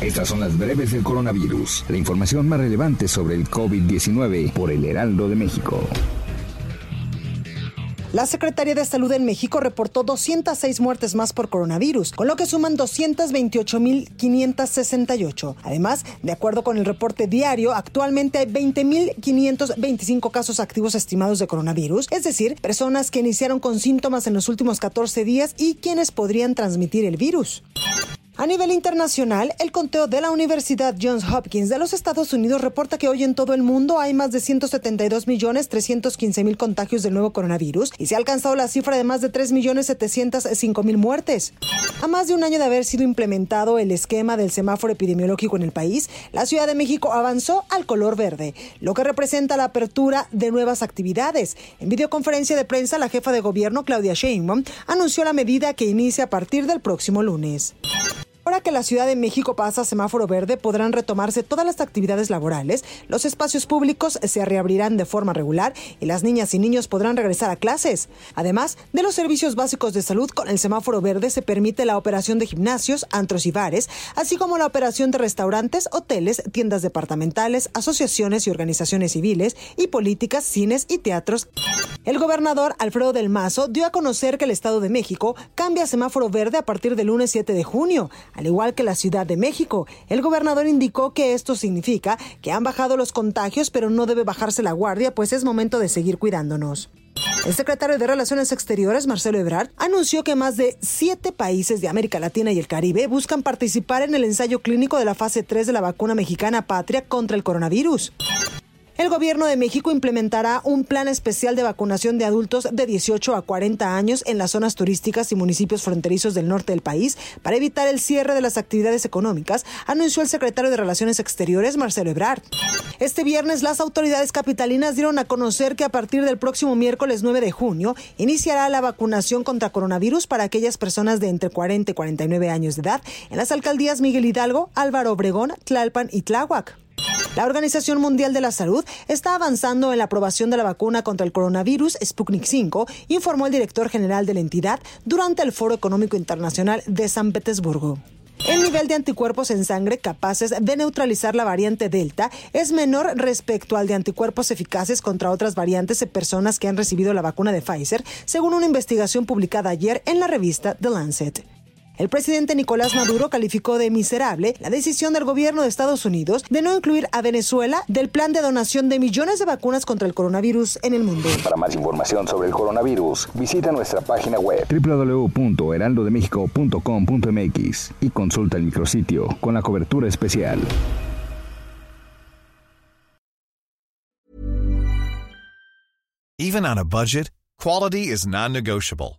Estas son las breves del coronavirus, la información más relevante sobre el COVID-19 por el Heraldo de México. La Secretaría de Salud en México reportó 206 muertes más por coronavirus, con lo que suman 228.568. Además, de acuerdo con el reporte diario, actualmente hay 20.525 casos activos estimados de coronavirus, es decir, personas que iniciaron con síntomas en los últimos 14 días y quienes podrían transmitir el virus. A nivel internacional, el conteo de la Universidad Johns Hopkins de los Estados Unidos reporta que hoy en todo el mundo hay más de 172 millones 315 mil contagios del nuevo coronavirus y se ha alcanzado la cifra de más de 3 millones 705 mil muertes. A más de un año de haber sido implementado el esquema del semáforo epidemiológico en el país, la Ciudad de México avanzó al color verde, lo que representa la apertura de nuevas actividades. En videoconferencia de prensa, la jefa de gobierno, Claudia Sheinbaum, anunció la medida que inicia a partir del próximo lunes. Que la Ciudad de México pasa a semáforo verde, podrán retomarse todas las actividades laborales, los espacios públicos se reabrirán de forma regular y las niñas y niños podrán regresar a clases. Además de los servicios básicos de salud, con el semáforo verde se permite la operación de gimnasios, antros y bares, así como la operación de restaurantes, hoteles, tiendas departamentales, asociaciones y organizaciones civiles y políticas, cines y teatros. El gobernador Alfredo del Mazo dio a conocer que el Estado de México cambia semáforo verde a partir del lunes 7 de junio al igual que la Ciudad de México. El gobernador indicó que esto significa que han bajado los contagios, pero no debe bajarse la guardia, pues es momento de seguir cuidándonos. El secretario de Relaciones Exteriores, Marcelo Ebrard, anunció que más de siete países de América Latina y el Caribe buscan participar en el ensayo clínico de la fase 3 de la vacuna mexicana Patria contra el coronavirus. El gobierno de México implementará un plan especial de vacunación de adultos de 18 a 40 años en las zonas turísticas y municipios fronterizos del norte del país para evitar el cierre de las actividades económicas, anunció el secretario de Relaciones Exteriores, Marcelo Ebrard. Este viernes las autoridades capitalinas dieron a conocer que a partir del próximo miércoles 9 de junio iniciará la vacunación contra coronavirus para aquellas personas de entre 40 y 49 años de edad en las alcaldías Miguel Hidalgo, Álvaro Obregón, Tlalpan y Tláhuac. La Organización Mundial de la Salud está avanzando en la aprobación de la vacuna contra el coronavirus Sputnik 5, informó el director general de la entidad durante el Foro Económico Internacional de San Petersburgo. El nivel de anticuerpos en sangre capaces de neutralizar la variante Delta es menor respecto al de anticuerpos eficaces contra otras variantes en personas que han recibido la vacuna de Pfizer, según una investigación publicada ayer en la revista The Lancet. El presidente Nicolás Maduro calificó de miserable la decisión del gobierno de Estados Unidos de no incluir a Venezuela del plan de donación de millones de vacunas contra el coronavirus en el mundo. Para más información sobre el coronavirus, visita nuestra página web www.heraldodemexico.com.mx y consulta el micrositio con la cobertura especial. Even on a budget, quality is non-negotiable.